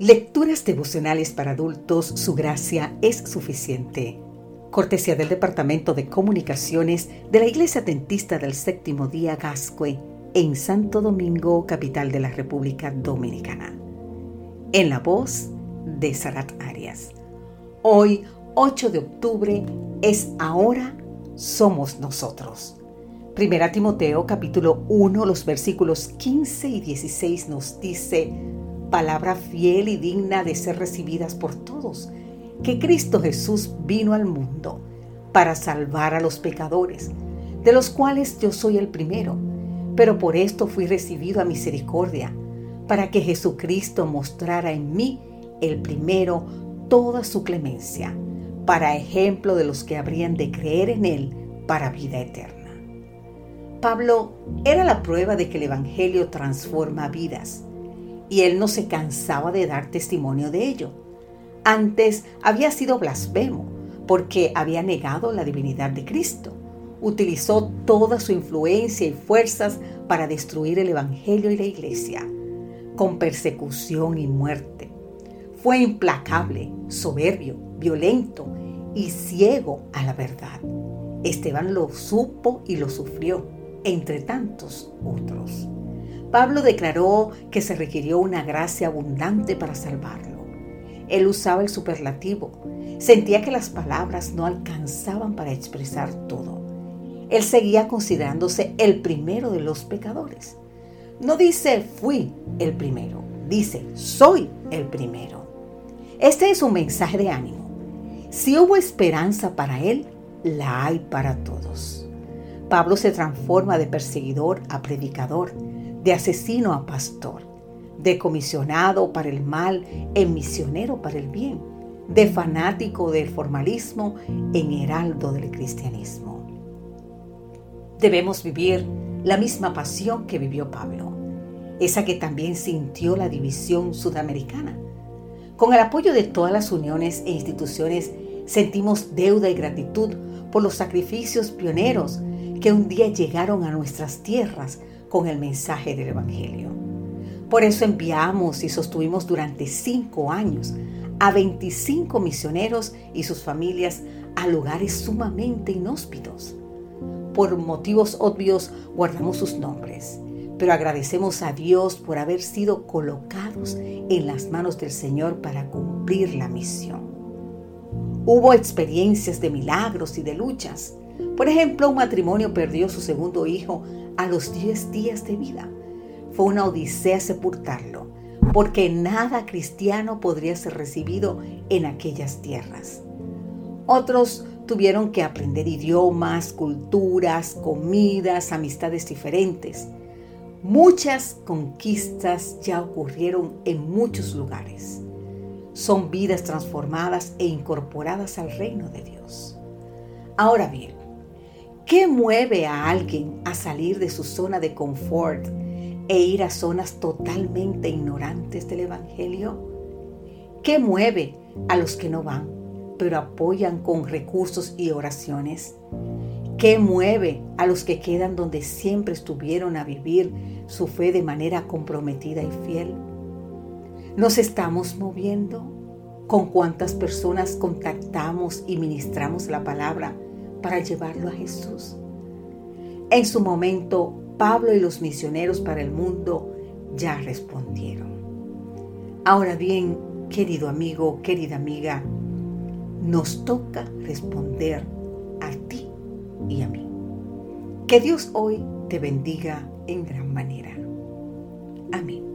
Lecturas devocionales para adultos, su gracia es suficiente. Cortesía del Departamento de Comunicaciones de la Iglesia Dentista del Séptimo Día Gascue en Santo Domingo, capital de la República Dominicana. En la voz de Sarat Arias. Hoy, 8 de octubre, es ahora, somos nosotros. Primera Timoteo capítulo 1, los versículos 15 y 16 nos dice, palabra fiel y digna de ser recibidas por todos, que Cristo Jesús vino al mundo para salvar a los pecadores, de los cuales yo soy el primero, pero por esto fui recibido a misericordia, para que Jesucristo mostrara en mí el primero toda su clemencia, para ejemplo de los que habrían de creer en Él para vida eterna. Pablo era la prueba de que el Evangelio transforma vidas y él no se cansaba de dar testimonio de ello. Antes había sido blasfemo porque había negado la divinidad de Cristo. Utilizó toda su influencia y fuerzas para destruir el Evangelio y la iglesia, con persecución y muerte. Fue implacable, soberbio, violento y ciego a la verdad. Esteban lo supo y lo sufrió, entre tantos otros. Pablo declaró que se requirió una gracia abundante para salvarlo. Él usaba el superlativo. Sentía que las palabras no alcanzaban para expresar todo. Él seguía considerándose el primero de los pecadores. No dice fui el primero, dice soy el primero. Este es un mensaje de ánimo. Si hubo esperanza para él, la hay para todos. Pablo se transforma de perseguidor a predicador de asesino a pastor, de comisionado para el mal en misionero para el bien, de fanático del formalismo en heraldo del cristianismo. Debemos vivir la misma pasión que vivió Pablo, esa que también sintió la división sudamericana. Con el apoyo de todas las uniones e instituciones sentimos deuda y gratitud por los sacrificios pioneros que un día llegaron a nuestras tierras con el mensaje del Evangelio. Por eso enviamos y sostuvimos durante cinco años a 25 misioneros y sus familias a lugares sumamente inhóspitos. Por motivos obvios guardamos sus nombres, pero agradecemos a Dios por haber sido colocados en las manos del Señor para cumplir la misión. Hubo experiencias de milagros y de luchas. Por ejemplo, un matrimonio perdió su segundo hijo a los 10 días de vida. Fue una odisea sepultarlo, porque nada cristiano podría ser recibido en aquellas tierras. Otros tuvieron que aprender idiomas, culturas, comidas, amistades diferentes. Muchas conquistas ya ocurrieron en muchos lugares. Son vidas transformadas e incorporadas al reino de Dios. Ahora bien, ¿Qué mueve a alguien a salir de su zona de confort e ir a zonas totalmente ignorantes del Evangelio? ¿Qué mueve a los que no van, pero apoyan con recursos y oraciones? ¿Qué mueve a los que quedan donde siempre estuvieron a vivir su fe de manera comprometida y fiel? ¿Nos estamos moviendo? ¿Con cuántas personas contactamos y ministramos la palabra? para llevarlo a Jesús. En su momento, Pablo y los misioneros para el mundo ya respondieron. Ahora bien, querido amigo, querida amiga, nos toca responder a ti y a mí. Que Dios hoy te bendiga en gran manera. Amén.